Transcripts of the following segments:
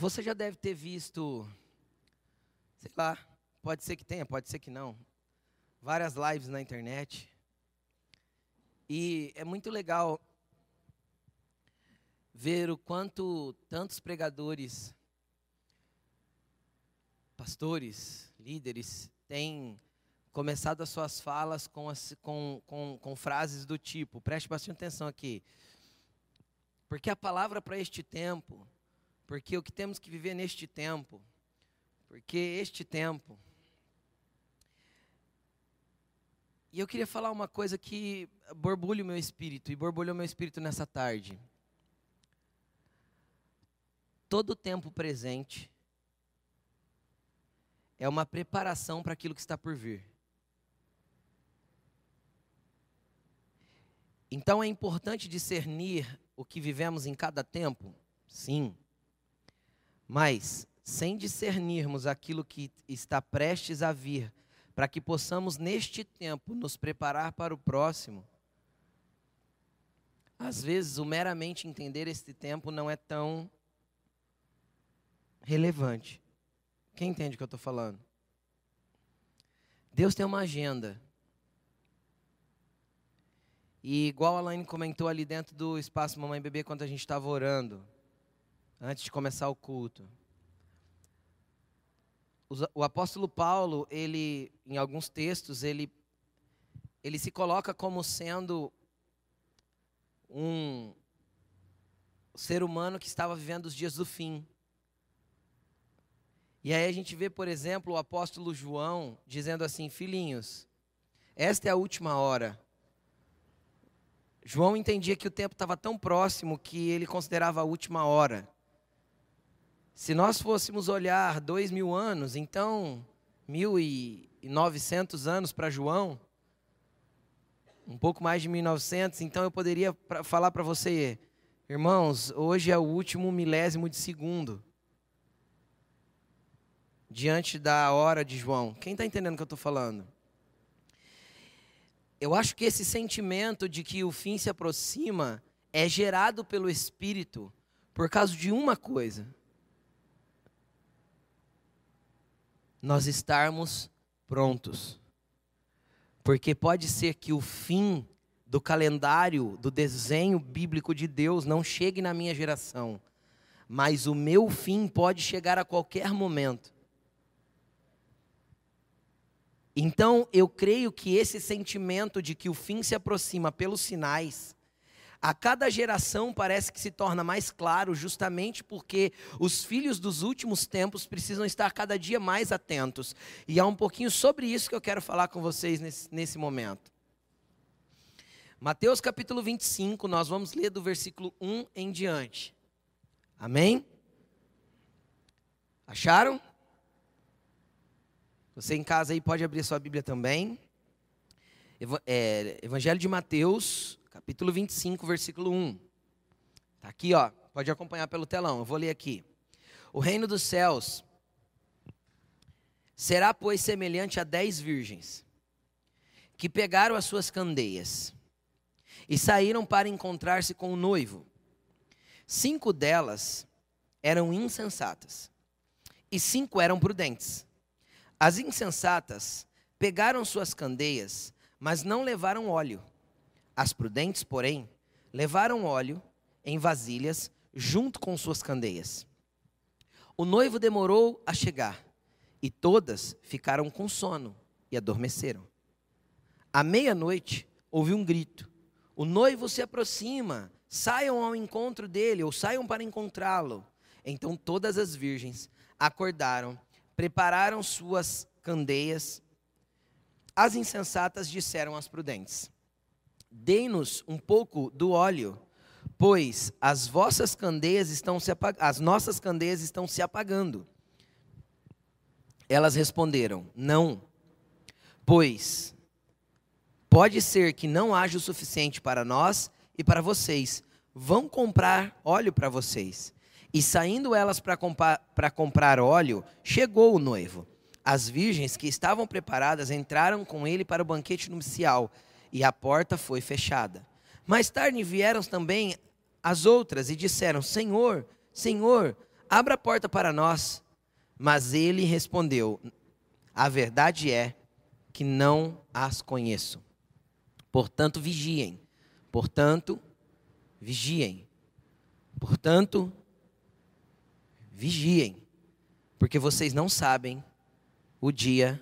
Você já deve ter visto, sei lá, pode ser que tenha, pode ser que não, várias lives na internet. E é muito legal ver o quanto tantos pregadores, pastores, líderes têm começado as suas falas com, as, com, com, com frases do tipo, preste bastante atenção aqui, porque a palavra para este tempo, porque o que temos que viver neste tempo, porque este tempo. E eu queria falar uma coisa que borbulha o meu espírito, e borbulhou meu espírito nessa tarde. Todo o tempo presente é uma preparação para aquilo que está por vir. Então é importante discernir o que vivemos em cada tempo? Sim. Mas, sem discernirmos aquilo que está prestes a vir, para que possamos neste tempo nos preparar para o próximo, às vezes o meramente entender este tempo não é tão relevante. Quem entende o que eu estou falando? Deus tem uma agenda. E igual a Laine comentou ali dentro do espaço Mamãe e Bebê, quando a gente estava orando, antes de começar o culto. O apóstolo Paulo, ele, em alguns textos, ele, ele se coloca como sendo um ser humano que estava vivendo os dias do fim. E aí a gente vê, por exemplo, o apóstolo João dizendo assim: Filhinhos, esta é a última hora. João entendia que o tempo estava tão próximo que ele considerava a última hora. Se nós fôssemos olhar dois mil anos, então mil e novecentos anos para João, um pouco mais de mil e novecentos, então eu poderia pra, falar para você, irmãos, hoje é o último milésimo de segundo diante da hora de João. Quem está entendendo o que eu estou falando? Eu acho que esse sentimento de que o fim se aproxima é gerado pelo Espírito por causa de uma coisa: nós estarmos prontos. Porque pode ser que o fim do calendário, do desenho bíblico de Deus não chegue na minha geração, mas o meu fim pode chegar a qualquer momento. Então, eu creio que esse sentimento de que o fim se aproxima pelos sinais, a cada geração parece que se torna mais claro, justamente porque os filhos dos últimos tempos precisam estar cada dia mais atentos. E é um pouquinho sobre isso que eu quero falar com vocês nesse, nesse momento. Mateus capítulo 25, nós vamos ler do versículo 1 em diante. Amém? Acharam? Você em casa aí pode abrir sua Bíblia também. É, Evangelho de Mateus, capítulo 25, versículo 1. Está aqui, ó. Pode acompanhar pelo telão. Eu vou ler aqui. O reino dos céus será, pois, semelhante a dez virgens que pegaram as suas candeias e saíram para encontrar-se com o noivo. Cinco delas eram insensatas e cinco eram prudentes. As insensatas pegaram suas candeias, mas não levaram óleo. As prudentes, porém, levaram óleo em vasilhas junto com suas candeias. O noivo demorou a chegar, e todas ficaram com sono e adormeceram. À meia-noite, houve um grito: O noivo se aproxima, saiam ao encontro dele, ou saiam para encontrá-lo. Então todas as virgens acordaram prepararam suas candeias. As insensatas disseram às prudentes: Dei-nos um pouco do óleo, pois as vossas candeias estão se as nossas candeias estão se apagando. Elas responderam: Não, pois pode ser que não haja o suficiente para nós e para vocês. Vão comprar óleo para vocês. E saindo elas para comprar óleo, chegou o noivo. As virgens que estavam preparadas entraram com ele para o banquete nupcial, e a porta foi fechada. Mais tarde vieram também as outras e disseram: Senhor, Senhor, abra a porta para nós. Mas ele respondeu: A verdade é que não as conheço. Portanto, vigiem. Portanto, vigiem. Portanto, vigiem. Porque vocês não sabem o dia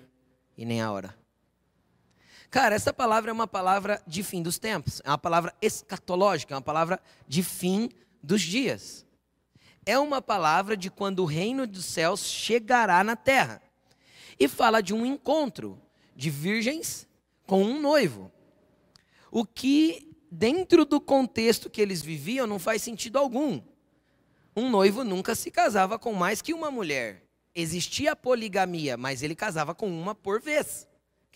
e nem a hora. Cara, essa palavra é uma palavra de fim dos tempos, é uma palavra escatológica, é uma palavra de fim dos dias. É uma palavra de quando o reino dos céus chegará na terra. E fala de um encontro de virgens com um noivo. O que, dentro do contexto que eles viviam, não faz sentido algum. Um noivo nunca se casava com mais que uma mulher. Existia a poligamia, mas ele casava com uma por vez.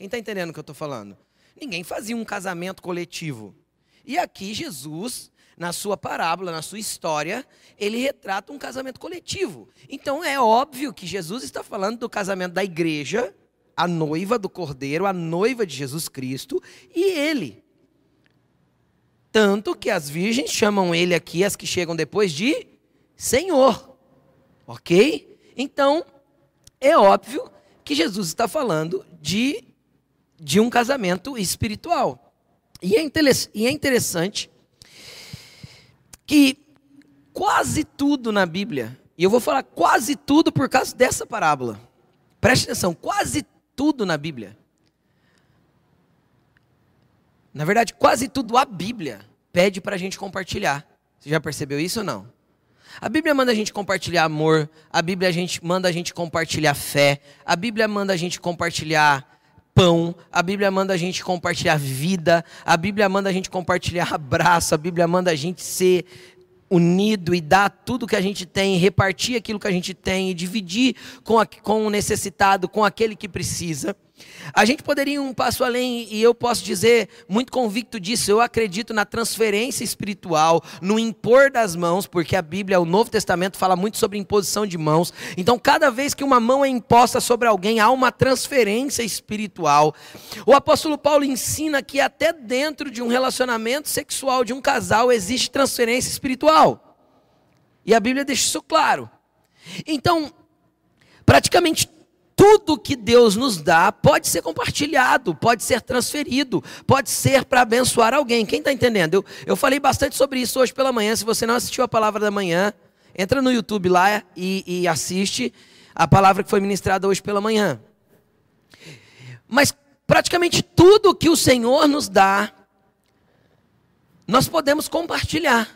Quem está entendendo o que eu estou falando? Ninguém fazia um casamento coletivo. E aqui Jesus, na sua parábola, na sua história, ele retrata um casamento coletivo. Então é óbvio que Jesus está falando do casamento da igreja, a noiva do cordeiro, a noiva de Jesus Cristo, e ele. Tanto que as virgens chamam ele aqui, as que chegam depois, de Senhor. Ok? Então, é óbvio que Jesus está falando de de um casamento espiritual. E é, e é interessante que quase tudo na Bíblia, e eu vou falar quase tudo por causa dessa parábola. Preste atenção, quase tudo na Bíblia. Na verdade, quase tudo a Bíblia pede para a gente compartilhar. Você já percebeu isso ou não? A Bíblia manda a gente compartilhar amor, a Bíblia a gente, manda a gente compartilhar fé, a Bíblia manda a gente compartilhar pão, a Bíblia manda a gente compartilhar vida, a Bíblia manda a gente compartilhar abraço, a Bíblia manda a gente ser unido e dar tudo que a gente tem, repartir aquilo que a gente tem e dividir com, a, com o necessitado, com aquele que precisa. A gente poderia ir um passo além, e eu posso dizer, muito convicto disso, eu acredito na transferência espiritual, no impor das mãos, porque a Bíblia, o Novo Testamento, fala muito sobre imposição de mãos. Então, cada vez que uma mão é imposta sobre alguém, há uma transferência espiritual. O apóstolo Paulo ensina que até dentro de um relacionamento sexual de um casal existe transferência espiritual. E a Bíblia deixa isso claro. Então, praticamente tudo que Deus nos dá pode ser compartilhado, pode ser transferido, pode ser para abençoar alguém. Quem está entendendo? Eu, eu falei bastante sobre isso hoje pela manhã. Se você não assistiu a palavra da manhã, entra no YouTube lá e, e assiste a palavra que foi ministrada hoje pela manhã. Mas praticamente tudo que o Senhor nos dá, nós podemos compartilhar.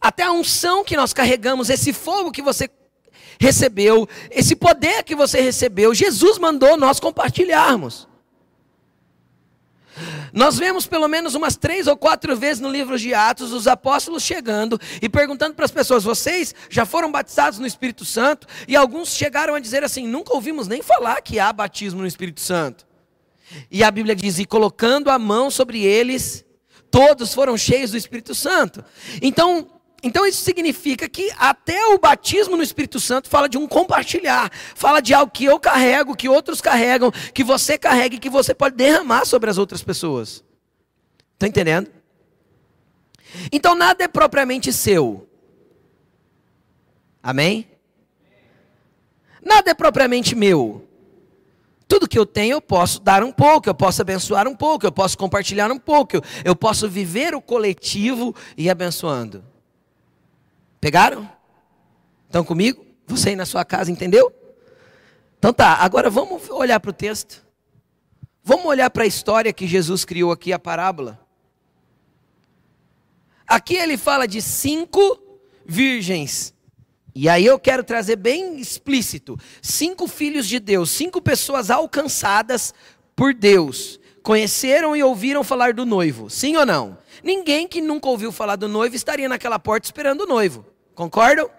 Até a unção que nós carregamos, esse fogo que você recebeu, esse poder que você recebeu, Jesus mandou nós compartilharmos. Nós vemos pelo menos umas três ou quatro vezes no livro de Atos os apóstolos chegando e perguntando para as pessoas: vocês já foram batizados no Espírito Santo? E alguns chegaram a dizer assim: nunca ouvimos nem falar que há batismo no Espírito Santo. E a Bíblia diz: e colocando a mão sobre eles, todos foram cheios do Espírito Santo. Então, então isso significa que até o batismo no Espírito Santo fala de um compartilhar, fala de algo que eu carrego, que outros carregam, que você carrega e que você pode derramar sobre as outras pessoas. Está entendendo? Então nada é propriamente seu. Amém? Nada é propriamente meu. Tudo que eu tenho eu posso dar um pouco, eu posso abençoar um pouco, eu posso compartilhar um pouco, eu, posso viver o coletivo e abençoando. Pegaram? Estão comigo? Você aí na sua casa, entendeu? Então tá, agora vamos olhar para o texto. Vamos olhar para a história que Jesus criou aqui, a parábola. Aqui ele fala de cinco virgens. E aí eu quero trazer bem explícito: cinco filhos de Deus, cinco pessoas alcançadas por Deus, conheceram e ouviram falar do noivo. Sim ou não? Ninguém que nunca ouviu falar do noivo estaria naquela porta esperando o noivo. Concordam?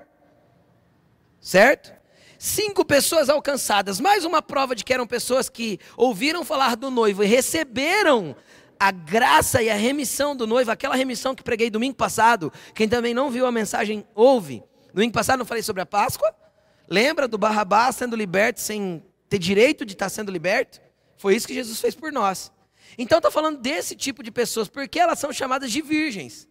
Certo? Cinco pessoas alcançadas, mais uma prova de que eram pessoas que ouviram falar do noivo e receberam a graça e a remissão do noivo, aquela remissão que preguei domingo passado. Quem também não viu a mensagem, ouve. Domingo passado não falei sobre a Páscoa? Lembra do Barrabás sendo liberto sem ter direito de estar sendo liberto? Foi isso que Jesus fez por nós. Então está falando desse tipo de pessoas, porque elas são chamadas de virgens.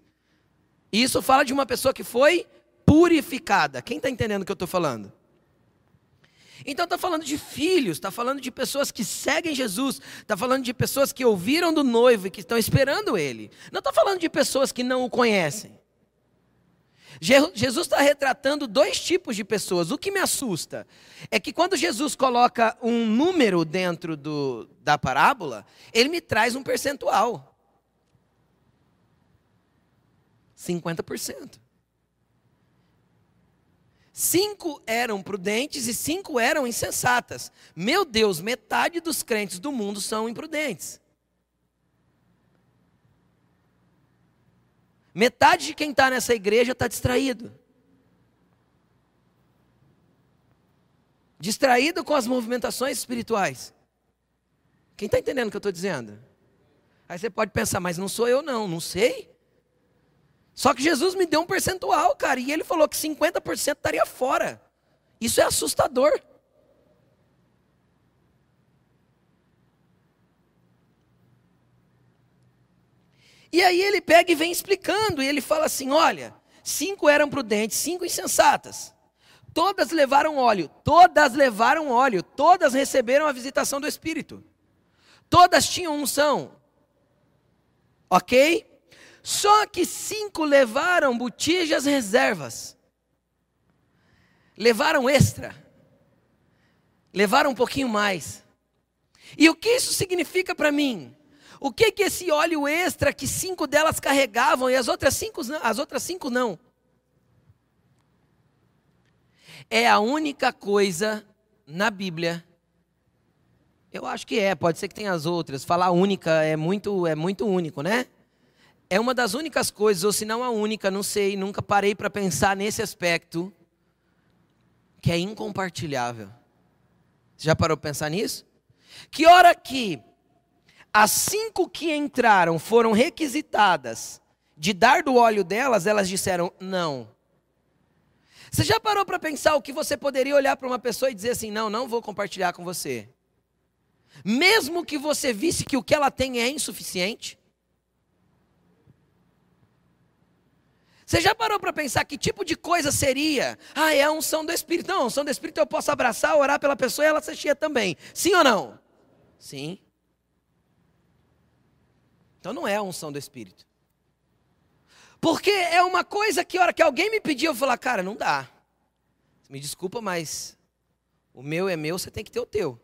E isso fala de uma pessoa que foi purificada. Quem está entendendo o que eu estou falando? Então está falando de filhos, está falando de pessoas que seguem Jesus, está falando de pessoas que ouviram do noivo e que estão esperando ele. Não está falando de pessoas que não o conhecem. Jesus está retratando dois tipos de pessoas. O que me assusta é que quando Jesus coloca um número dentro do, da parábola, ele me traz um percentual: 50%. Cinco eram prudentes e cinco eram insensatas. Meu Deus, metade dos crentes do mundo são imprudentes. Metade de quem está nessa igreja está distraído. Distraído com as movimentações espirituais. Quem está entendendo o que eu estou dizendo? Aí você pode pensar, mas não sou eu não, não sei. Só que Jesus me deu um percentual, cara, e ele falou que 50% estaria fora. Isso é assustador. E aí ele pega e vem explicando, e ele fala assim: olha, cinco eram prudentes, cinco insensatas. Todas levaram óleo, todas levaram óleo, todas receberam a visitação do Espírito. Todas tinham unção. Ok? Só que cinco levaram botijas reservas. Levaram extra. Levaram um pouquinho mais. E o que isso significa para mim? O que que esse óleo extra que cinco delas carregavam e as outras cinco, as outras cinco não? É a única coisa na Bíblia. Eu acho que é, pode ser que tenha as outras. Falar única é muito é muito único, né? É uma das únicas coisas, ou se não a única, não sei, nunca parei para pensar nesse aspecto, que é incompartilhável. Você já parou para pensar nisso? Que hora que as cinco que entraram foram requisitadas de dar do óleo delas, elas disseram não. Você já parou para pensar o que você poderia olhar para uma pessoa e dizer assim: não, não vou compartilhar com você? Mesmo que você visse que o que ela tem é insuficiente? Você já parou para pensar que tipo de coisa seria? Ah, é a unção do Espírito. Não, a unção do Espírito eu posso abraçar, orar pela pessoa e ela ser cheia também. Sim ou não? Sim. Então não é a unção do Espírito. Porque é uma coisa que, a hora que alguém me pediu, eu falar, cara, não dá. Me desculpa, mas o meu é meu, você tem que ter o teu.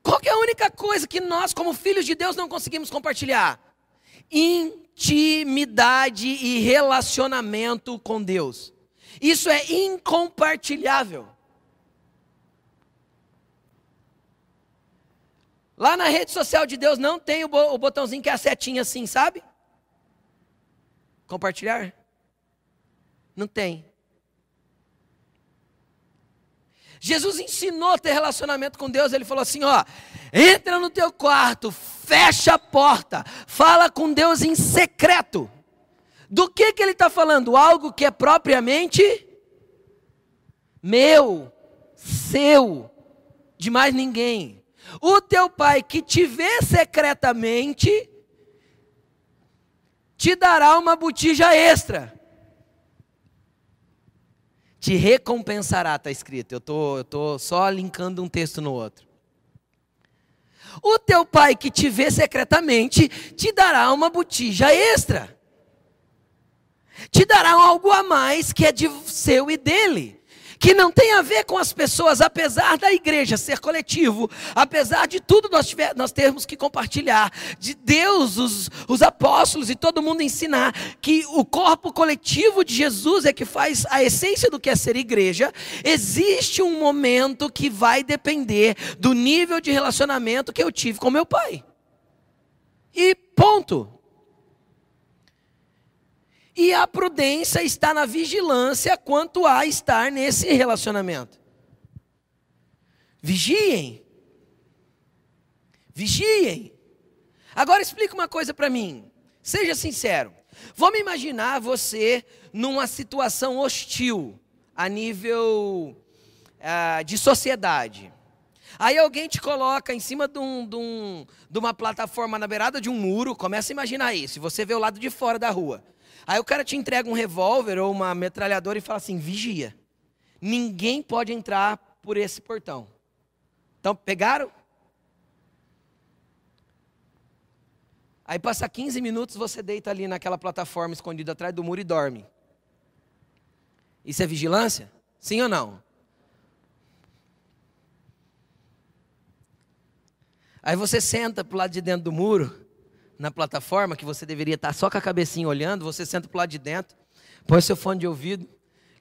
Qual é a única coisa que nós, como filhos de Deus, não conseguimos compartilhar? Intimidade e relacionamento com Deus. Isso é incompartilhável. Lá na rede social de Deus não tem o botãozinho que é a setinha assim, sabe? Compartilhar? Não tem. Jesus ensinou a ter relacionamento com Deus. Ele falou assim: ó, entra no teu quarto, fecha a porta, fala com Deus em secreto. Do que, que ele está falando? Algo que é propriamente meu, seu, de mais ninguém. O teu pai que te vê secretamente, te dará uma botija extra te recompensará, está escrito. Eu tô, estou tô só linkando um texto no outro. O teu pai que te vê secretamente te dará uma botija extra. Te dará algo a mais que é de seu e dele que não tem a ver com as pessoas, apesar da igreja ser coletivo, apesar de tudo nós, tiver, nós termos que compartilhar, de Deus, os, os apóstolos e todo mundo ensinar que o corpo coletivo de Jesus é que faz a essência do que é ser igreja, existe um momento que vai depender do nível de relacionamento que eu tive com meu pai. E ponto. E a prudência está na vigilância quanto a estar nesse relacionamento. Vigiem. Vigiem. Agora explica uma coisa para mim. Seja sincero. Vamos imaginar você numa situação hostil a nível uh, de sociedade. Aí alguém te coloca em cima de, um, de, um, de uma plataforma na beirada de um muro, começa a imaginar isso. Você vê o lado de fora da rua. Aí o cara te entrega um revólver ou uma metralhadora e fala assim: vigia. Ninguém pode entrar por esse portão. Então, pegaram? Aí passa 15 minutos, você deita ali naquela plataforma escondida atrás do muro e dorme. Isso é vigilância? Sim ou não? Aí você senta pro lado de dentro do muro, na plataforma, que você deveria estar só com a cabecinha olhando, você senta pro lado de dentro, põe seu fone de ouvido,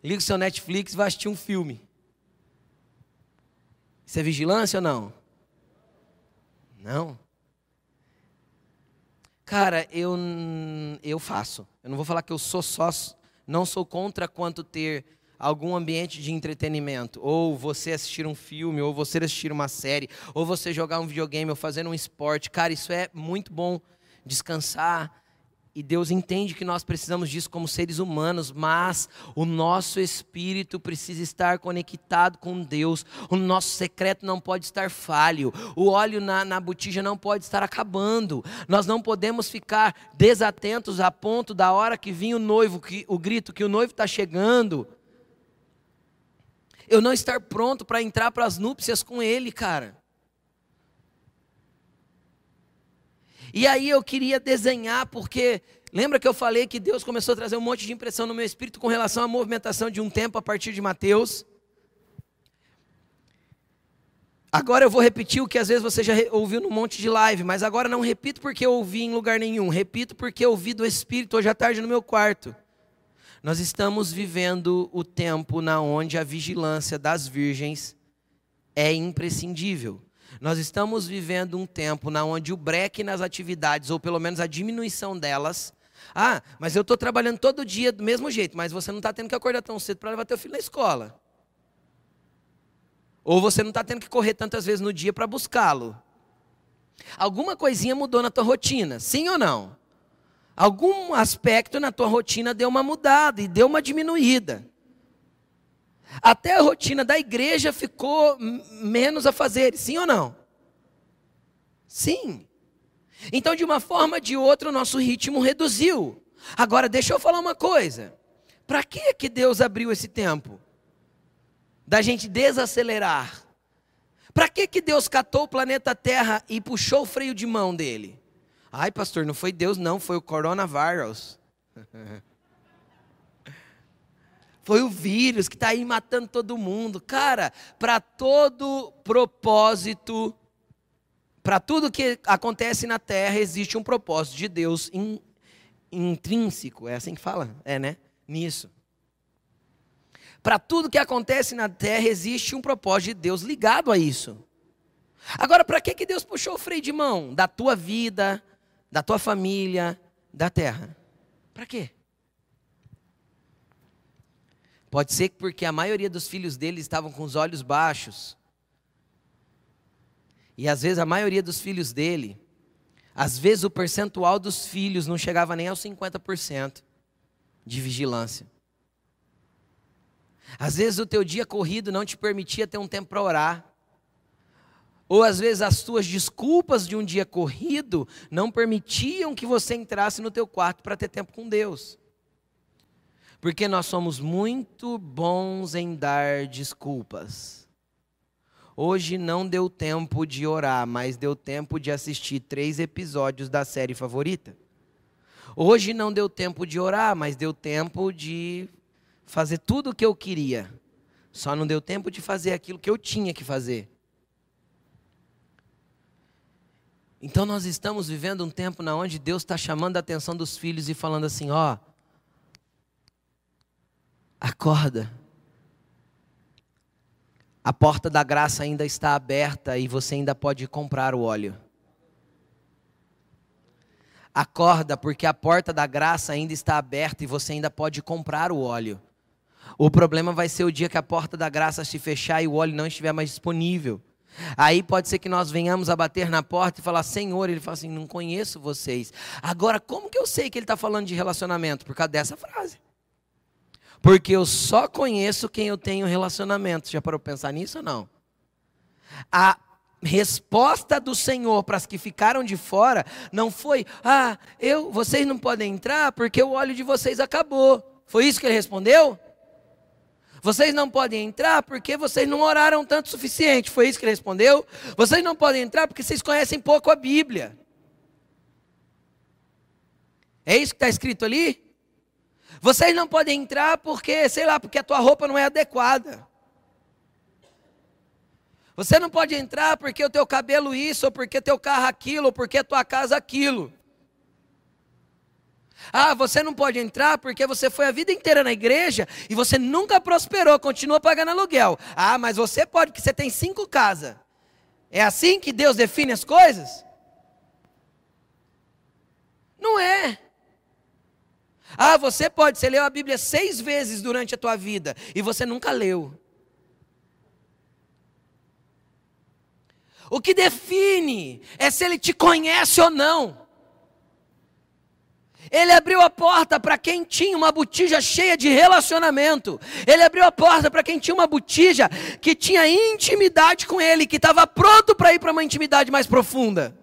liga o seu Netflix e vai assistir um filme. Isso é vigilância ou não? Não. Cara, eu, eu faço. Eu não vou falar que eu sou só, não sou contra quanto ter algum ambiente de entretenimento, ou você assistir um filme, ou você assistir uma série, ou você jogar um videogame, ou fazer um esporte. Cara, isso é muito bom. Descansar, e Deus entende que nós precisamos disso como seres humanos, mas o nosso espírito precisa estar conectado com Deus. O nosso secreto não pode estar falho. O óleo na, na botija não pode estar acabando. Nós não podemos ficar desatentos a ponto da hora que vinha o noivo, que, o grito que o noivo está chegando. Eu não estar pronto para entrar para as núpcias com ele, cara. E aí eu queria desenhar, porque lembra que eu falei que Deus começou a trazer um monte de impressão no meu espírito com relação à movimentação de um tempo a partir de Mateus? Agora eu vou repetir o que às vezes você já ouviu num monte de live, mas agora não repito porque eu ouvi em lugar nenhum, repito porque eu ouvi do Espírito hoje à tarde no meu quarto. Nós estamos vivendo o tempo na onde a vigilância das virgens é imprescindível. Nós estamos vivendo um tempo na onde o breque nas atividades, ou pelo menos a diminuição delas. Ah, mas eu estou trabalhando todo dia do mesmo jeito, mas você não está tendo que acordar tão cedo para levar teu filho na escola. Ou você não está tendo que correr tantas vezes no dia para buscá-lo. Alguma coisinha mudou na tua rotina, sim ou não? Algum aspecto na tua rotina deu uma mudada e deu uma diminuída. Até a rotina da igreja ficou menos a fazer, sim ou não? Sim. Então, de uma forma ou de outra, o nosso ritmo reduziu. Agora, deixa eu falar uma coisa. Para que que Deus abriu esse tempo? Da gente desacelerar. Para que que Deus catou o planeta Terra e puxou o freio de mão dele? Ai, pastor, não foi Deus, não, foi o coronavírus. Foi o vírus que está aí matando todo mundo. Cara, para todo propósito, para tudo que acontece na terra, existe um propósito de Deus in, intrínseco. É assim que fala? É, né? Nisso. Para tudo que acontece na terra, existe um propósito de Deus ligado a isso. Agora, para que, que Deus puxou o freio de mão da tua vida, da tua família, da terra? Para quê? Pode ser porque a maioria dos filhos dele estavam com os olhos baixos. E às vezes a maioria dos filhos dele, às vezes o percentual dos filhos não chegava nem aos 50% de vigilância. Às vezes o teu dia corrido não te permitia ter um tempo para orar. Ou às vezes as tuas desculpas de um dia corrido não permitiam que você entrasse no teu quarto para ter tempo com Deus. Porque nós somos muito bons em dar desculpas. Hoje não deu tempo de orar, mas deu tempo de assistir três episódios da série favorita. Hoje não deu tempo de orar, mas deu tempo de fazer tudo o que eu queria. Só não deu tempo de fazer aquilo que eu tinha que fazer. Então nós estamos vivendo um tempo na onde Deus está chamando a atenção dos filhos e falando assim: ó, Acorda. A porta da graça ainda está aberta e você ainda pode comprar o óleo. Acorda, porque a porta da graça ainda está aberta e você ainda pode comprar o óleo. O problema vai ser o dia que a porta da graça se fechar e o óleo não estiver mais disponível. Aí pode ser que nós venhamos a bater na porta e falar, Senhor, ele fala assim: não conheço vocês. Agora, como que eu sei que ele está falando de relacionamento? Por causa dessa frase. Porque eu só conheço quem eu tenho relacionamento. Já parou para pensar nisso ou não? A resposta do Senhor para as que ficaram de fora não foi: "Ah, eu, vocês não podem entrar porque o óleo de vocês acabou". Foi isso que ele respondeu? Vocês não podem entrar porque vocês não oraram tanto o suficiente. Foi isso que ele respondeu? Vocês não podem entrar porque vocês conhecem pouco a Bíblia. É isso que está escrito ali? Vocês não podem entrar porque, sei lá, porque a tua roupa não é adequada. Você não pode entrar porque o teu cabelo isso, ou porque teu carro aquilo, ou porque a tua casa aquilo. Ah, você não pode entrar porque você foi a vida inteira na igreja e você nunca prosperou, continua pagando aluguel. Ah, mas você pode porque você tem cinco casas. É assim que Deus define as coisas? Não é. Ah, você pode, você leu a Bíblia seis vezes durante a tua vida e você nunca leu. O que define é se ele te conhece ou não. Ele abriu a porta para quem tinha uma botija cheia de relacionamento. Ele abriu a porta para quem tinha uma botija que tinha intimidade com ele, que estava pronto para ir para uma intimidade mais profunda.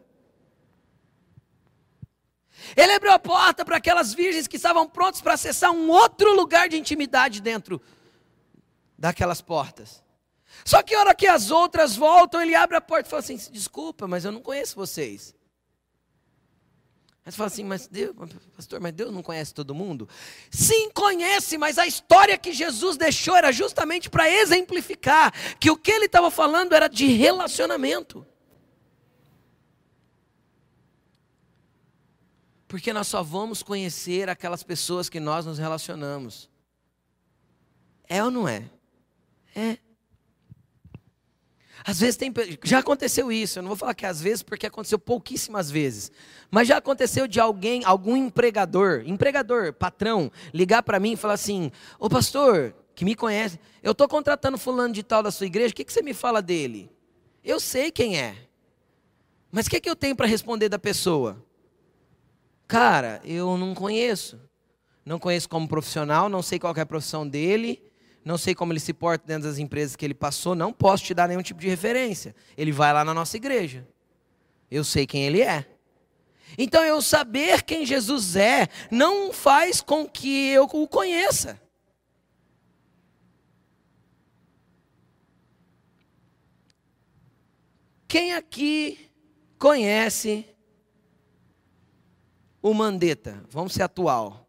Ele abriu a porta para aquelas virgens que estavam prontas para acessar um outro lugar de intimidade dentro daquelas portas. Só que a hora que as outras voltam, ele abre a porta e fala assim: desculpa, mas eu não conheço vocês. Aí você fala assim, mas Deus, pastor, mas Deus não conhece todo mundo? Sim, conhece, mas a história que Jesus deixou era justamente para exemplificar que o que ele estava falando era de relacionamento. Porque nós só vamos conhecer aquelas pessoas que nós nos relacionamos. É ou não é? É. Às vezes tem. Já aconteceu isso, eu não vou falar que é às vezes, porque aconteceu pouquíssimas vezes. Mas já aconteceu de alguém, algum empregador, empregador, patrão, ligar para mim e falar assim: Ô pastor, que me conhece, eu estou contratando fulano de tal da sua igreja, o que, que você me fala dele? Eu sei quem é. Mas o que, que eu tenho para responder da pessoa? Cara, eu não conheço. Não conheço como profissional, não sei qual é a profissão dele não sei como ele se porta dentro das empresas que ele passou, não posso te dar nenhum tipo de referência. Ele vai lá na nossa igreja. Eu sei quem ele é. Então eu saber quem Jesus é não faz com que eu o conheça. Quem aqui conhece o Mandetta? Vamos ser atual.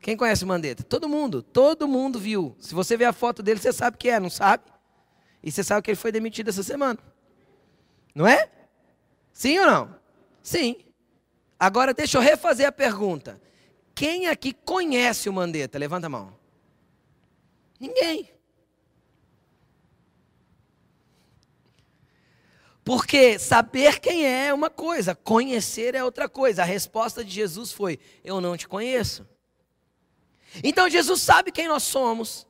Quem conhece o Mandetta? Todo mundo, todo mundo viu. Se você ver a foto dele, você sabe que é, não sabe? E você sabe que ele foi demitido essa semana. Não é? Sim ou não? Sim. Agora deixa eu refazer a pergunta. Quem aqui conhece o Mandetta? Levanta a mão. Ninguém. Porque saber quem é é uma coisa, conhecer é outra coisa. A resposta de Jesus foi: Eu não te conheço. Então Jesus sabe quem nós somos.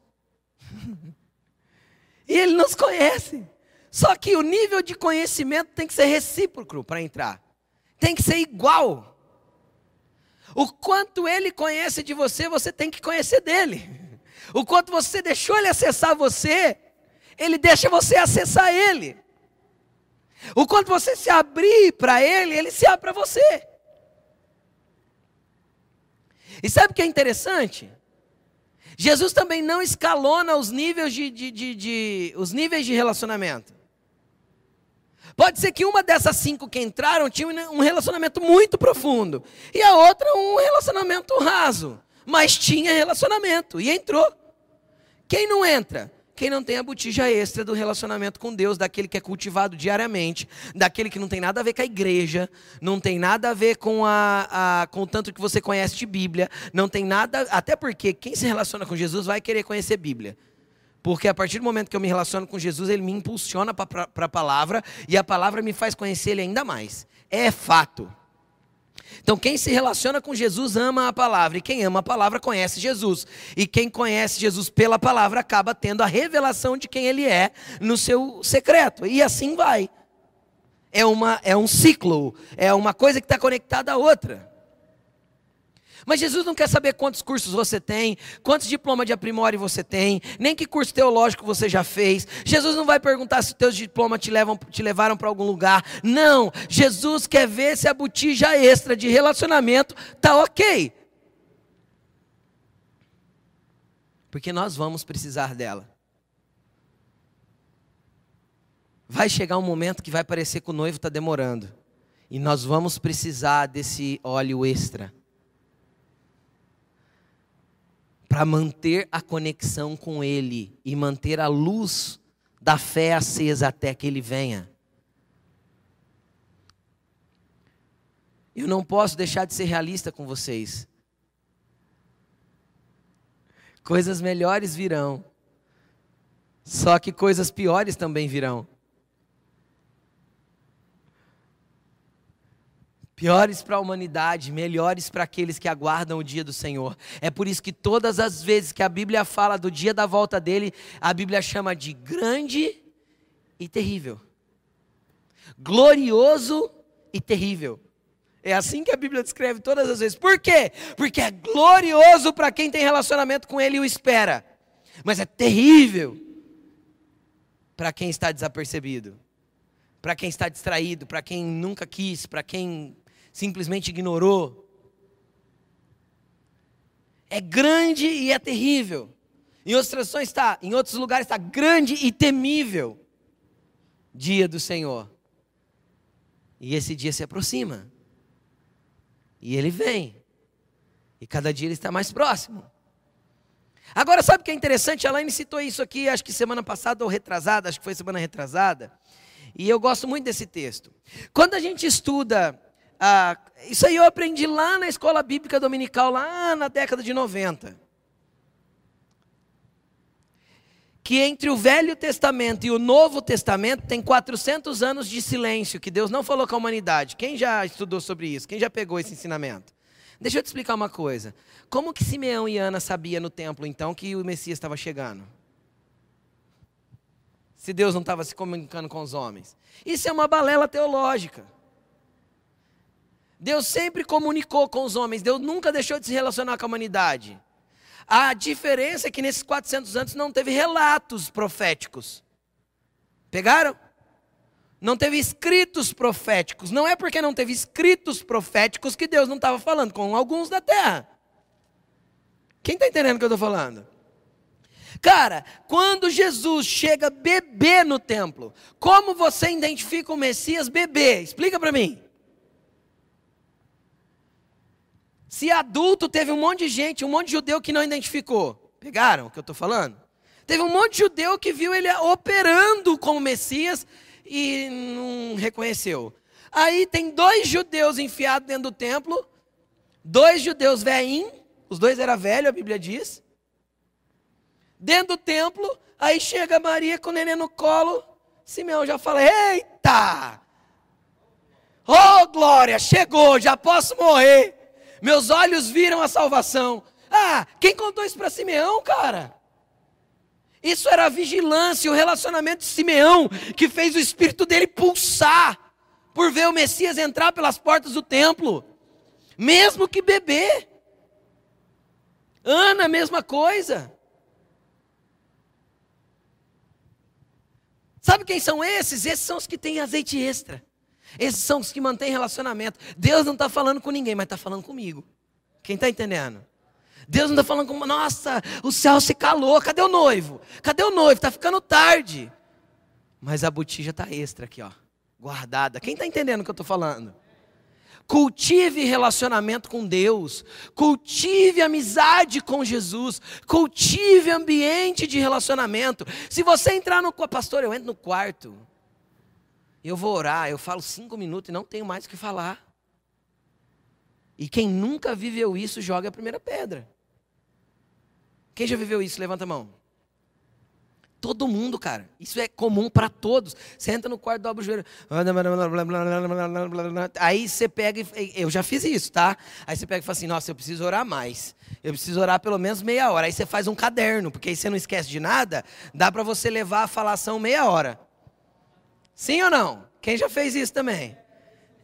e Ele nos conhece. Só que o nível de conhecimento tem que ser recíproco para entrar. Tem que ser igual. O quanto Ele conhece de você, você tem que conhecer dele. O quanto você deixou Ele acessar você, Ele deixa você acessar Ele. O quanto você se abrir para Ele, Ele se abre para você. E sabe o que é interessante? Jesus também não escalona os níveis de, de, de, de, os níveis de relacionamento. Pode ser que uma dessas cinco que entraram tinha um relacionamento muito profundo, e a outra um relacionamento raso, mas tinha relacionamento e entrou. Quem não entra? Quem não tem a botija extra do relacionamento com Deus, daquele que é cultivado diariamente, daquele que não tem nada a ver com a igreja, não tem nada a ver com, a, a, com o tanto que você conhece de Bíblia, não tem nada. Até porque quem se relaciona com Jesus vai querer conhecer Bíblia. Porque a partir do momento que eu me relaciono com Jesus, ele me impulsiona para a palavra e a palavra me faz conhecer ele ainda mais. É fato. Então, quem se relaciona com Jesus ama a palavra, e quem ama a palavra conhece Jesus. E quem conhece Jesus pela palavra acaba tendo a revelação de quem ele é no seu secreto. E assim vai. É, uma, é um ciclo, é uma coisa que está conectada à outra. Mas Jesus não quer saber quantos cursos você tem, quantos diplomas de aprimore você tem, nem que curso teológico você já fez. Jesus não vai perguntar se teus diplomas te, levam, te levaram para algum lugar. Não, Jesus quer ver se a botija extra de relacionamento está ok. Porque nós vamos precisar dela. Vai chegar um momento que vai parecer que o noivo está demorando. E nós vamos precisar desse óleo extra. Para manter a conexão com Ele e manter a luz da fé acesa até que Ele venha. Eu não posso deixar de ser realista com vocês. Coisas melhores virão, só que coisas piores também virão. Piores para a humanidade, melhores para aqueles que aguardam o dia do Senhor. É por isso que todas as vezes que a Bíblia fala do dia da volta dele, a Bíblia chama de grande e terrível. Glorioso e terrível. É assim que a Bíblia descreve todas as vezes. Por quê? Porque é glorioso para quem tem relacionamento com ele e o espera. Mas é terrível para quem está desapercebido. Para quem está distraído, para quem nunca quis, para quem simplesmente ignorou. É grande e é terrível. Em outras traduções está, em outros lugares está grande e temível. Dia do Senhor. E esse dia se aproxima. E ele vem. E cada dia ele está mais próximo. Agora, sabe o que é interessante? A Elaine citou isso aqui, acho que semana passada ou retrasada, acho que foi semana retrasada. E eu gosto muito desse texto. Quando a gente estuda ah, isso aí eu aprendi lá na escola bíblica dominical, lá na década de 90. Que entre o Velho Testamento e o Novo Testamento tem 400 anos de silêncio, que Deus não falou com a humanidade. Quem já estudou sobre isso? Quem já pegou esse ensinamento? Deixa eu te explicar uma coisa. Como que Simeão e Ana sabia no templo, então, que o Messias estava chegando? Se Deus não estava se comunicando com os homens. Isso é uma balela teológica. Deus sempre comunicou com os homens, Deus nunca deixou de se relacionar com a humanidade. A diferença é que nesses 400 anos não teve relatos proféticos. Pegaram? Não teve escritos proféticos. Não é porque não teve escritos proféticos que Deus não estava falando com alguns da terra. Quem está entendendo o que eu estou falando? Cara, quando Jesus chega bebê no templo, como você identifica o Messias bebê? Explica para mim. Se adulto, teve um monte de gente, um monte de judeu que não identificou. Pegaram o que eu estou falando? Teve um monte de judeu que viu ele operando como Messias e não reconheceu. Aí tem dois judeus enfiados dentro do templo, dois judeus veinhos, os dois eram velhos, a Bíblia diz. Dentro do templo, aí chega Maria com o neném no colo, Simeão já fala: Eita! Oh, glória, chegou, já posso morrer meus olhos viram a salvação. Ah, quem contou isso para Simeão, cara? Isso era a vigilância, o relacionamento de Simeão, que fez o espírito dele pulsar por ver o Messias entrar pelas portas do templo, mesmo que bebê. Ana, mesma coisa. Sabe quem são esses? Esses são os que têm azeite extra. Esses são os que mantêm relacionamento. Deus não está falando com ninguém, mas está falando comigo. Quem está entendendo? Deus não está falando com. Nossa, o céu se calou. Cadê o noivo? Cadê o noivo? Está ficando tarde. Mas a botija está extra aqui, ó, guardada. Quem está entendendo o que eu estou falando? Cultive relacionamento com Deus, cultive amizade com Jesus, cultive ambiente de relacionamento. Se você entrar no pastor, eu entro no quarto. Eu vou orar, eu falo cinco minutos e não tenho mais o que falar. E quem nunca viveu isso, joga a primeira pedra. Quem já viveu isso? Levanta a mão. Todo mundo, cara. Isso é comum para todos. Você entra no quarto, dobra o joelho. Aí você pega e. Eu já fiz isso, tá? Aí você pega e fala assim: Nossa, eu preciso orar mais. Eu preciso orar pelo menos meia hora. Aí você faz um caderno, porque aí você não esquece de nada. Dá para você levar a falação meia hora. Sim ou não? Quem já fez isso também?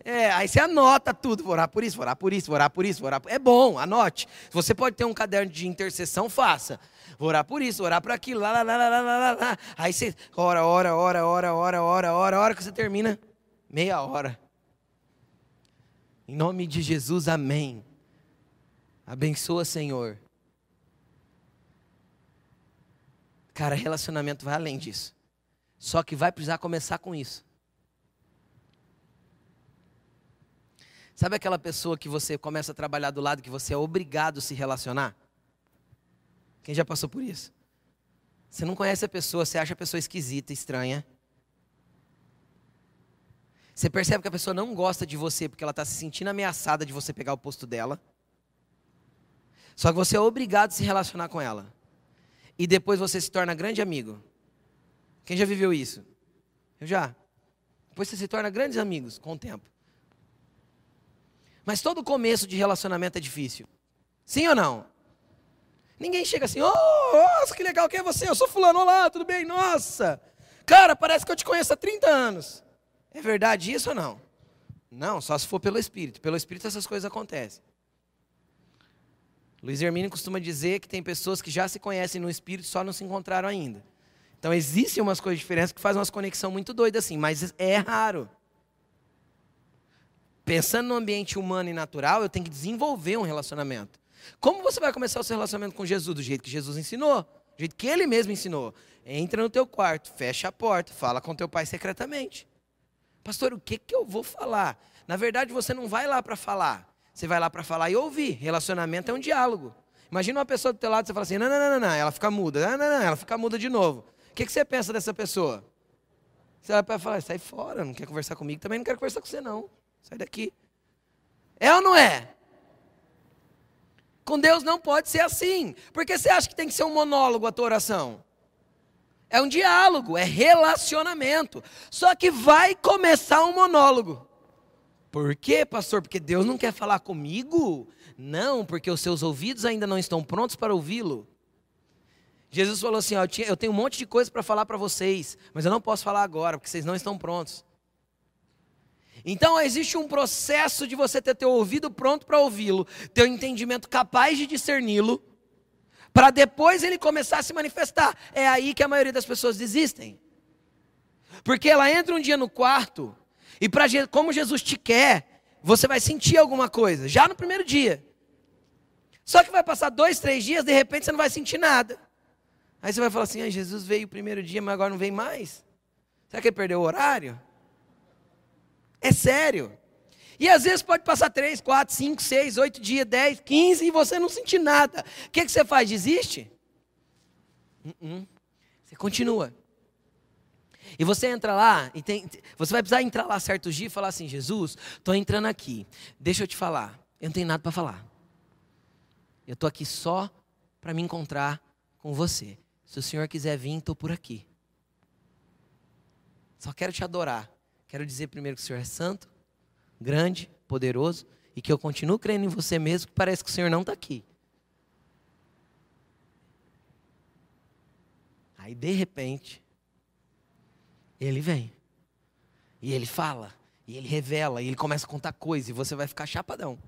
É, aí você anota tudo, vou orar por isso, vou orar por isso, vou orar por isso, vou orar por... É bom, anote. Você pode ter um caderno de intercessão, faça. Vou orar por isso, vou orar por aquilo, lá, lá, lá, lá, lá, lá, lá. Aí você ora, ora, ora, ora, ora, ora, ora, hora que você termina, meia hora. Em nome de Jesus, amém. Abençoa, Senhor. Cara, relacionamento vai além disso. Só que vai precisar começar com isso. Sabe aquela pessoa que você começa a trabalhar do lado que você é obrigado a se relacionar? Quem já passou por isso? Você não conhece a pessoa, você acha a pessoa esquisita, estranha. Você percebe que a pessoa não gosta de você porque ela está se sentindo ameaçada de você pegar o posto dela. Só que você é obrigado a se relacionar com ela. E depois você se torna grande amigo. Quem já viveu isso? Eu já. Depois você se torna grandes amigos com o tempo. Mas todo começo de relacionamento é difícil. Sim ou não? Ninguém chega assim, oh, nossa, que legal, quem é você? Eu sou fulano, olá, tudo bem? Nossa. Cara, parece que eu te conheço há 30 anos. É verdade isso ou não? Não, só se for pelo Espírito. Pelo Espírito essas coisas acontecem. Luiz Hermínio costuma dizer que tem pessoas que já se conhecem no Espírito, só não se encontraram ainda. Então existem umas coisas diferentes que fazem umas conexão muito doida assim, mas é raro pensando no ambiente humano e natural, eu tenho que desenvolver um relacionamento. Como você vai começar o seu relacionamento com Jesus? Do jeito que Jesus ensinou, do jeito que ele mesmo ensinou. Entra no teu quarto, fecha a porta, fala com teu pai secretamente. Pastor, o que, que eu vou falar? Na verdade, você não vai lá para falar. Você vai lá para falar e ouvir. Relacionamento é um diálogo. Imagina uma pessoa do teu lado, você fala assim, não, não, não, não, ela fica muda, não, não, não, ela fica muda de novo. Que, que você pensa dessa pessoa? Você vai falar, sai fora, não quer conversar comigo, também não quero conversar com você não. Sai daqui. É ou não é? Com Deus não pode ser assim. Porque você acha que tem que ser um monólogo a tua oração? É um diálogo, é relacionamento. Só que vai começar um monólogo. Por quê, pastor? Porque Deus não quer falar comigo? Não, porque os seus ouvidos ainda não estão prontos para ouvi-lo. Jesus falou assim: ó, eu tenho um monte de coisa para falar para vocês, mas eu não posso falar agora, porque vocês não estão prontos. Então existe um processo de você ter teu ouvido pronto para ouvi-lo, teu entendimento capaz de discerni-lo, para depois ele começar a se manifestar. É aí que a maioria das pessoas desistem. Porque ela entra um dia no quarto e para como Jesus te quer, você vai sentir alguma coisa já no primeiro dia. Só que vai passar dois, três dias, de repente você não vai sentir nada. Aí você vai falar assim: ah, Jesus veio o primeiro dia, mas agora não vem mais. Será que ele perdeu o horário? É sério. E às vezes pode passar 3, 4, 5, 6, 8 dias, 10, 15 e você não sentir nada. O que, que você faz? Desiste? Uh -uh. Você continua. E você entra lá, e tem, você vai precisar entrar lá certos dias e falar assim: Jesus, estou entrando aqui, deixa eu te falar, eu não tenho nada para falar. Eu estou aqui só para me encontrar com você. Se o Senhor quiser vir, estou por aqui. Só quero te adorar. Quero dizer primeiro que o Senhor é santo, grande, poderoso e que eu continuo crendo em você mesmo, que parece que o Senhor não está aqui. Aí de repente, ele vem. E ele fala, e ele revela, e ele começa a contar coisas, e você vai ficar chapadão.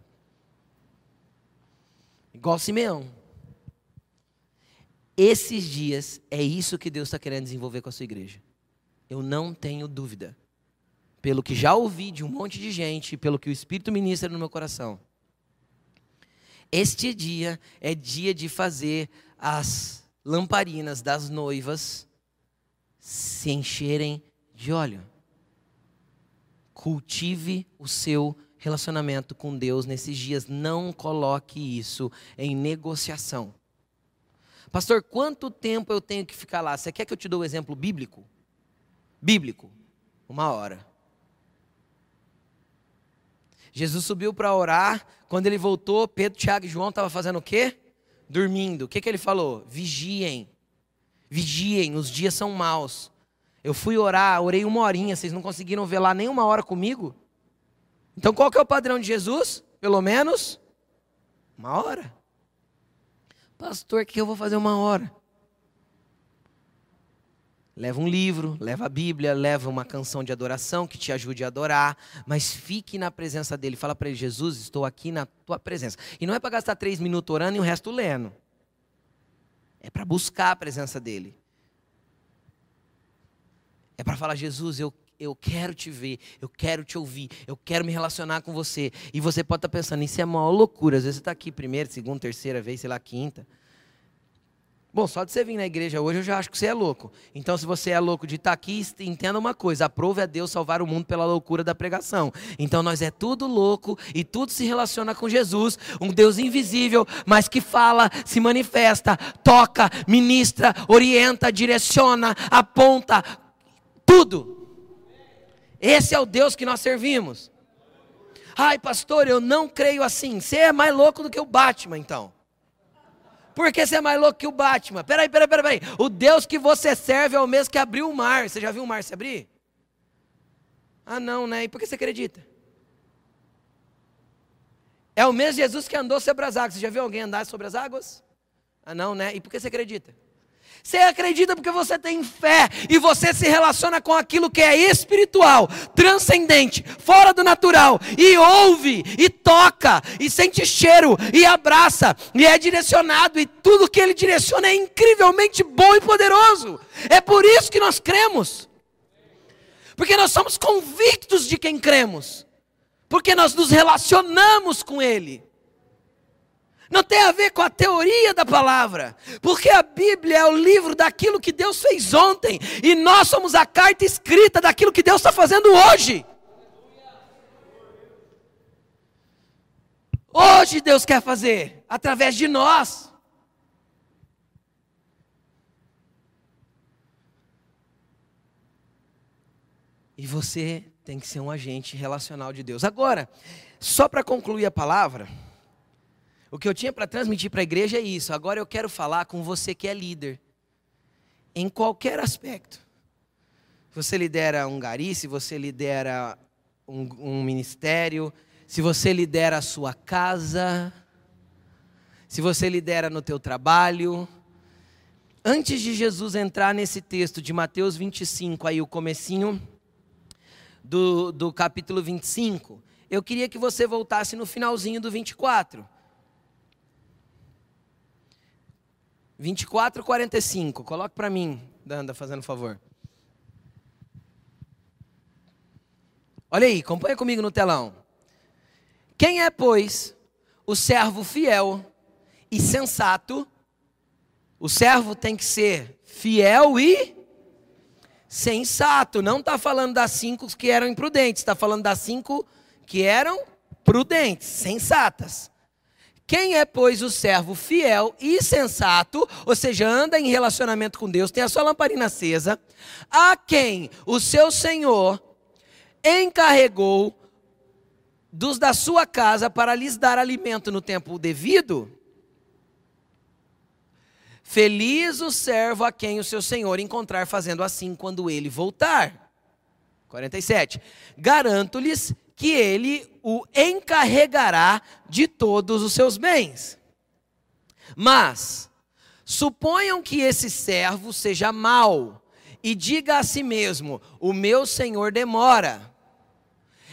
Igual Simeão. Esses dias é isso que Deus está querendo desenvolver com a sua igreja. Eu não tenho dúvida pelo que já ouvi de um monte de gente, pelo que o Espírito ministra no meu coração. Este dia é dia de fazer as lamparinas das noivas se encherem de óleo. Cultive o seu relacionamento com Deus nesses dias. Não coloque isso em negociação. Pastor, quanto tempo eu tenho que ficar lá? Você quer que eu te dê o um exemplo bíblico? Bíblico. Uma hora. Jesus subiu para orar. Quando ele voltou, Pedro, Tiago e João estavam fazendo o quê? Dormindo. O que, que ele falou? Vigiem. Vigiem, os dias são maus. Eu fui orar, orei uma horinha, vocês não conseguiram ver lá nem uma hora comigo? Então qual que é o padrão de Jesus? Pelo menos uma hora. Pastor, o que eu vou fazer uma hora? Leva um livro, leva a Bíblia, leva uma canção de adoração que te ajude a adorar, mas fique na presença dele. Fala para ele: Jesus, estou aqui na tua presença. E não é para gastar três minutos orando e o resto lendo. É para buscar a presença dele. É para falar: Jesus, eu, eu quero te ver, eu quero te ouvir, eu quero me relacionar com você. E você pode estar tá pensando: isso é uma loucura. Às vezes você está aqui primeira, segunda, terceira vez, sei lá, quinta. Bom, só de você vir na igreja hoje eu já acho que você é louco. Então, se você é louco de estar aqui, entenda uma coisa: aprove a Deus salvar o mundo pela loucura da pregação. Então, nós é tudo louco e tudo se relaciona com Jesus, um Deus invisível, mas que fala, se manifesta, toca, ministra, orienta, direciona, aponta, tudo. Esse é o Deus que nós servimos. Ai, pastor, eu não creio assim. Você é mais louco do que o Batman, então. Porque você é mais louco que o Batman. Peraí, peraí, peraí, peraí. O Deus que você serve é o mesmo que abriu o mar. Você já viu o mar se abrir? Ah, não, né? E por que você acredita? É o mesmo Jesus que andou sobre as águas. Você já viu alguém andar sobre as águas? Ah, não, né? E por que você acredita? Você acredita porque você tem fé e você se relaciona com aquilo que é espiritual, transcendente, fora do natural, e ouve, e toca, e sente cheiro, e abraça, e é direcionado, e tudo que ele direciona é incrivelmente bom e poderoso. É por isso que nós cremos, porque nós somos convictos de quem cremos, porque nós nos relacionamos com ele. Não tem a ver com a teoria da palavra, porque a Bíblia é o livro daquilo que Deus fez ontem, e nós somos a carta escrita daquilo que Deus está fazendo hoje. Hoje Deus quer fazer, através de nós. E você tem que ser um agente relacional de Deus. Agora, só para concluir a palavra. O que eu tinha para transmitir para a igreja é isso. Agora eu quero falar com você que é líder. Em qualquer aspecto. Você lidera um gari, se você lidera um, um ministério, se você lidera a sua casa, se você lidera no teu trabalho. Antes de Jesus entrar nesse texto de Mateus 25, aí o comecinho do, do capítulo 25, eu queria que você voltasse no finalzinho do 24 24, 45. Coloque para mim, Danda, fazendo favor. Olha aí, acompanha comigo no telão. Quem é, pois, o servo fiel e sensato? O servo tem que ser fiel e sensato. Não está falando das cinco que eram imprudentes, está falando das cinco que eram prudentes, sensatas. Quem é, pois, o servo fiel e sensato, ou seja, anda em relacionamento com Deus, tem a sua lamparina acesa, a quem o seu Senhor encarregou dos da sua casa para lhes dar alimento no tempo devido? Feliz o servo a quem o seu senhor encontrar fazendo assim quando ele voltar. 47. Garanto-lhes que ele o encarregará de todos os seus bens. Mas, suponham que esse servo seja mau e diga a si mesmo: O meu senhor demora.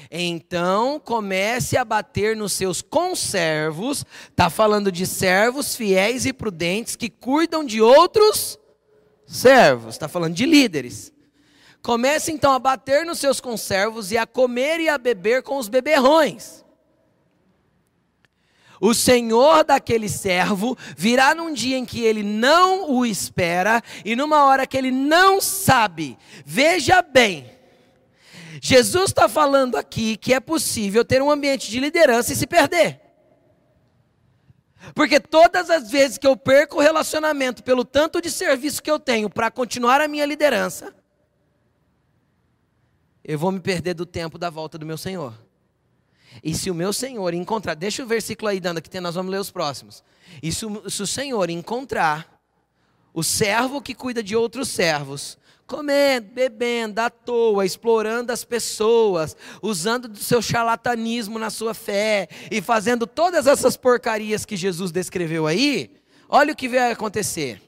Então comece a bater nos seus conservos, está falando de servos fiéis e prudentes que cuidam de outros servos, está falando de líderes. Comece então a bater nos seus conservos e a comer e a beber com os beberrões. O senhor daquele servo virá num dia em que ele não o espera e numa hora que ele não sabe. Veja bem, Jesus está falando aqui que é possível ter um ambiente de liderança e se perder. Porque todas as vezes que eu perco o relacionamento pelo tanto de serviço que eu tenho para continuar a minha liderança, eu vou me perder do tempo da volta do meu Senhor. E se o meu Senhor encontrar, deixa o versículo aí, Danda, que tem, nós vamos ler os próximos. E se o, se o Senhor encontrar o servo que cuida de outros servos, comendo, bebendo, à toa, explorando as pessoas, usando do seu charlatanismo na sua fé e fazendo todas essas porcarias que Jesus descreveu aí, olha o que vai acontecer.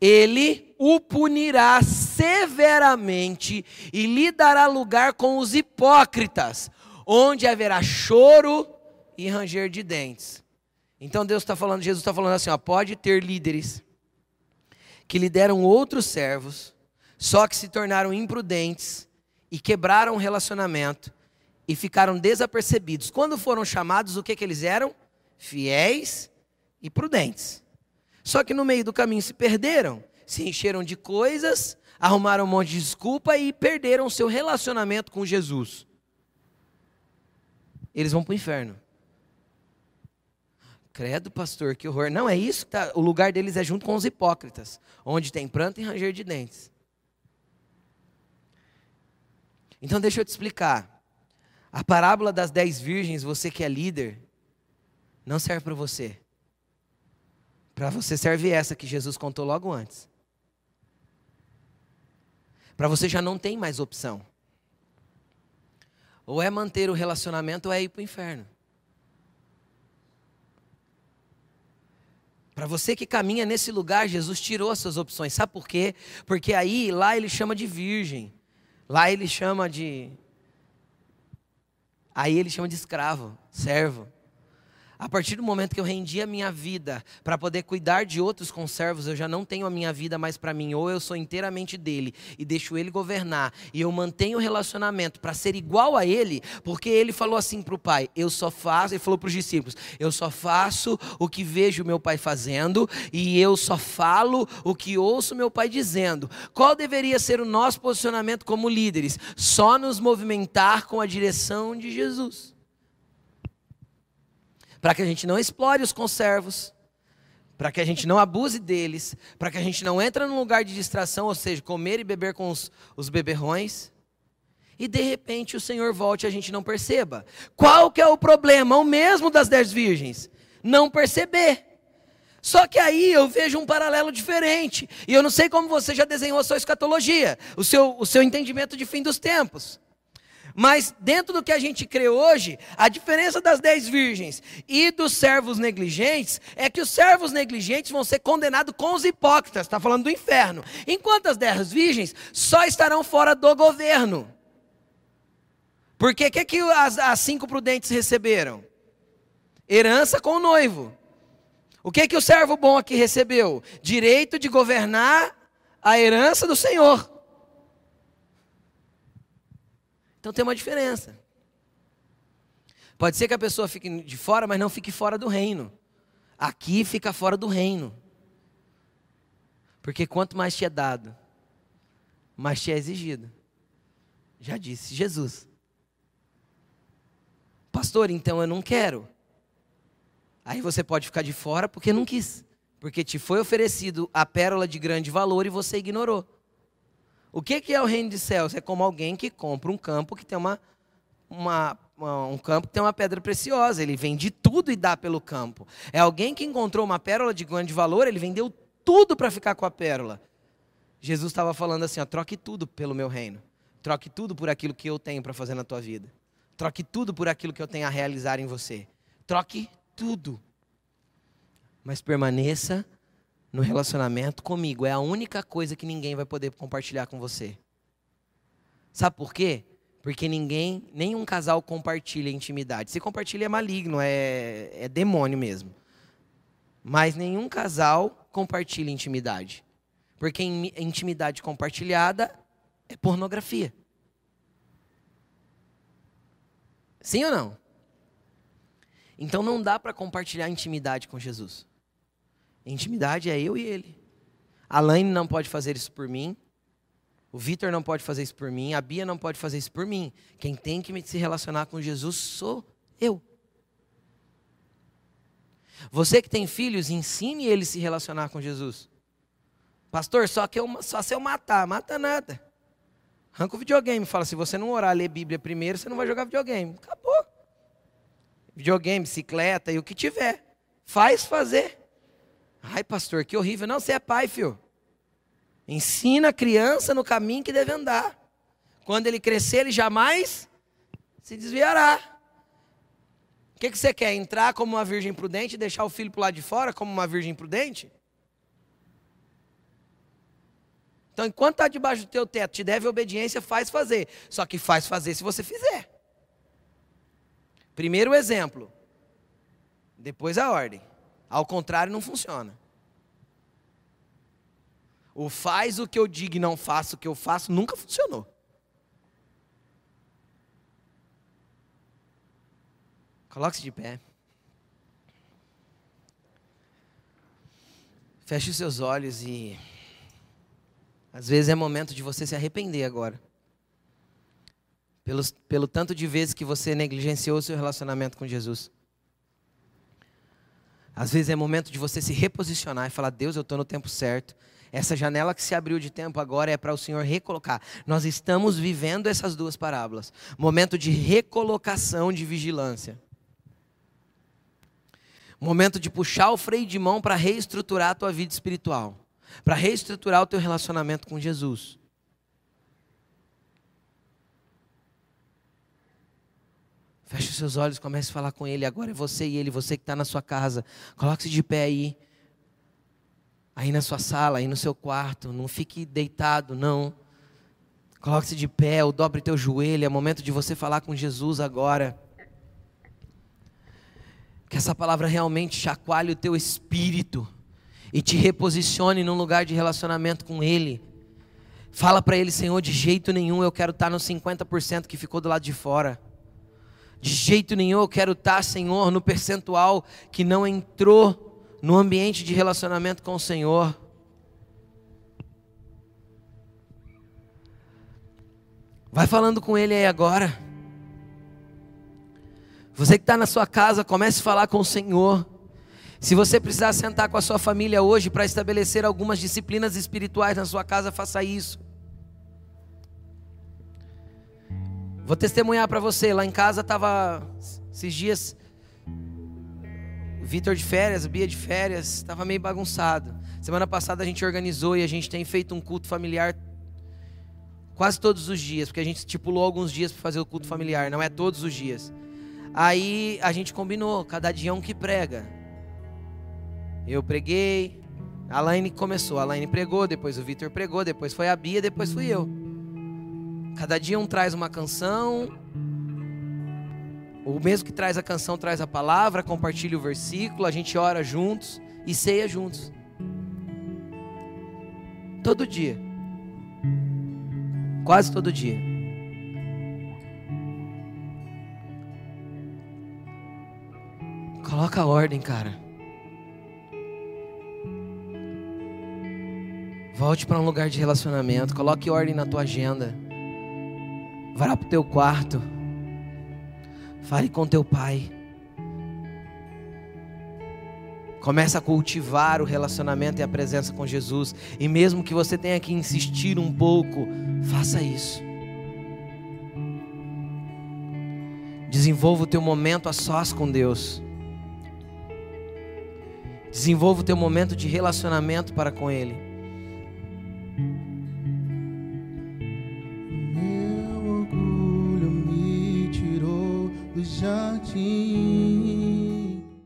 Ele o punirá severamente e lhe dará lugar com os hipócritas, onde haverá choro e ranger de dentes. Então Deus está falando, Jesus está falando assim: ó, pode ter líderes que lideram outros servos, só que se tornaram imprudentes e quebraram o relacionamento e ficaram desapercebidos. Quando foram chamados, o que, que eles eram? Fiéis e prudentes. Só que no meio do caminho se perderam, se encheram de coisas, arrumaram um monte de desculpa e perderam seu relacionamento com Jesus. Eles vão para o inferno. Credo, pastor, que horror. Não, é isso. Tá, o lugar deles é junto com os hipócritas, onde tem pranto e ranger de dentes. Então, deixa eu te explicar. A parábola das dez virgens, você que é líder, não serve para você. Para você serve essa que Jesus contou logo antes. Para você já não tem mais opção. Ou é manter o relacionamento ou é ir para o inferno. Para você que caminha nesse lugar, Jesus tirou essas opções. Sabe por quê? Porque aí, lá ele chama de virgem. Lá ele chama de. Aí ele chama de escravo, servo. A partir do momento que eu rendi a minha vida para poder cuidar de outros conservos, eu já não tenho a minha vida mais para mim, ou eu sou inteiramente dele e deixo ele governar, e eu mantenho o relacionamento para ser igual a ele, porque ele falou assim para o pai: eu só faço, ele falou para os discípulos: eu só faço o que vejo meu pai fazendo, e eu só falo o que ouço meu pai dizendo. Qual deveria ser o nosso posicionamento como líderes? Só nos movimentar com a direção de Jesus para que a gente não explore os conservos, para que a gente não abuse deles, para que a gente não entre num lugar de distração, ou seja, comer e beber com os, os beberrões, e de repente o Senhor volte e a gente não perceba. Qual que é o problema? O mesmo das dez virgens, não perceber. Só que aí eu vejo um paralelo diferente. E eu não sei como você já desenhou a sua escatologia, o seu, o seu entendimento de fim dos tempos. Mas dentro do que a gente crê hoje, a diferença das dez virgens e dos servos negligentes é que os servos negligentes vão ser condenados com os hipócritas, está falando do inferno. Enquanto as dez virgens só estarão fora do governo. Porque o que, que as, as cinco prudentes receberam? Herança com o noivo. O que, que o servo bom aqui recebeu? Direito de governar a herança do Senhor. Então tem uma diferença. Pode ser que a pessoa fique de fora, mas não fique fora do reino. Aqui fica fora do reino. Porque quanto mais te é dado, mais te é exigido. Já disse Jesus. Pastor, então eu não quero. Aí você pode ficar de fora porque não quis. Porque te foi oferecido a pérola de grande valor e você ignorou. O que, é o reino de céus? É como alguém que compra um campo que tem uma, uma, uma, um campo que tem uma pedra preciosa. Ele vende tudo e dá pelo campo. É alguém que encontrou uma pérola de grande valor, ele vendeu tudo para ficar com a pérola. Jesus estava falando assim: ó, troque tudo pelo meu reino. Troque tudo por aquilo que eu tenho para fazer na tua vida. Troque tudo por aquilo que eu tenho a realizar em você. Troque tudo. Mas permaneça no relacionamento comigo. É a única coisa que ninguém vai poder compartilhar com você. Sabe por quê? Porque ninguém, nenhum casal compartilha intimidade. Se compartilha é maligno, é, é demônio mesmo. Mas nenhum casal compartilha intimidade. Porque intimidade compartilhada é pornografia. Sim ou não? Então não dá para compartilhar intimidade com Jesus. Intimidade é eu e ele. A Laine não pode fazer isso por mim. O Vitor não pode fazer isso por mim. A Bia não pode fazer isso por mim. Quem tem que se relacionar com Jesus sou eu. Você que tem filhos, ensine eles a se relacionar com Jesus. Pastor, só que eu, só se eu matar, mata nada. Arranca o videogame, fala, se você não orar, ler Bíblia primeiro, você não vai jogar videogame. Acabou. Videogame, bicicleta e o que tiver. Faz fazer. Ai, pastor, que horrível. Não, você é pai, filho. Ensina a criança no caminho que deve andar. Quando ele crescer, ele jamais se desviará. O que, que você quer? Entrar como uma virgem prudente e deixar o filho para lado de fora como uma virgem prudente? Então, enquanto está debaixo do teu teto, te deve obediência, faz fazer. Só que faz fazer se você fizer. Primeiro o exemplo, depois a ordem. Ao contrário, não funciona. O faz o que eu digo e não faço o que eu faço nunca funcionou. Coloque-se de pé. Feche os seus olhos e. Às vezes é momento de você se arrepender agora. Pelo, pelo tanto de vezes que você negligenciou o seu relacionamento com Jesus. Às vezes é momento de você se reposicionar e falar: Deus, eu estou no tempo certo. Essa janela que se abriu de tempo agora é para o Senhor recolocar. Nós estamos vivendo essas duas parábolas. Momento de recolocação de vigilância. Momento de puxar o freio de mão para reestruturar a tua vida espiritual, para reestruturar o teu relacionamento com Jesus. Feche os seus olhos, comece a falar com Ele. Agora é você e Ele, você que está na sua casa. Coloque-se de pé aí. Aí na sua sala, aí no seu quarto. Não fique deitado, não. Coloque-se de pé, ou dobre teu joelho. É momento de você falar com Jesus agora. Que essa palavra realmente chacoalhe o teu espírito e te reposicione num lugar de relacionamento com Ele. Fala para Ele, Senhor, de jeito nenhum eu quero estar no 50% que ficou do lado de fora. De jeito nenhum eu quero estar, Senhor, no percentual que não entrou no ambiente de relacionamento com o Senhor. Vai falando com Ele aí agora. Você que está na sua casa, comece a falar com o Senhor. Se você precisar sentar com a sua família hoje para estabelecer algumas disciplinas espirituais na sua casa, faça isso. Vou testemunhar para você. Lá em casa estava esses dias Vitor de férias, Bia de férias, estava meio bagunçado. Semana passada a gente organizou e a gente tem feito um culto familiar quase todos os dias, porque a gente estipulou alguns dias para fazer o culto familiar, não é todos os dias. Aí a gente combinou, cada dia um que prega. Eu preguei, a Laine começou, a Laine pregou, depois o Vitor pregou, depois foi a Bia, depois fui eu. Cada dia um traz uma canção, o mesmo que traz a canção traz a palavra, compartilha o versículo, a gente ora juntos e ceia juntos. Todo dia. Quase todo dia. Coloca a ordem, cara. Volte para um lugar de relacionamento. Coloque ordem na tua agenda. Vá para o teu quarto. Fale com teu pai. Começa a cultivar o relacionamento e a presença com Jesus. E mesmo que você tenha que insistir um pouco, faça isso. Desenvolva o teu momento a sós com Deus. Desenvolva o teu momento de relacionamento para com Ele. Meu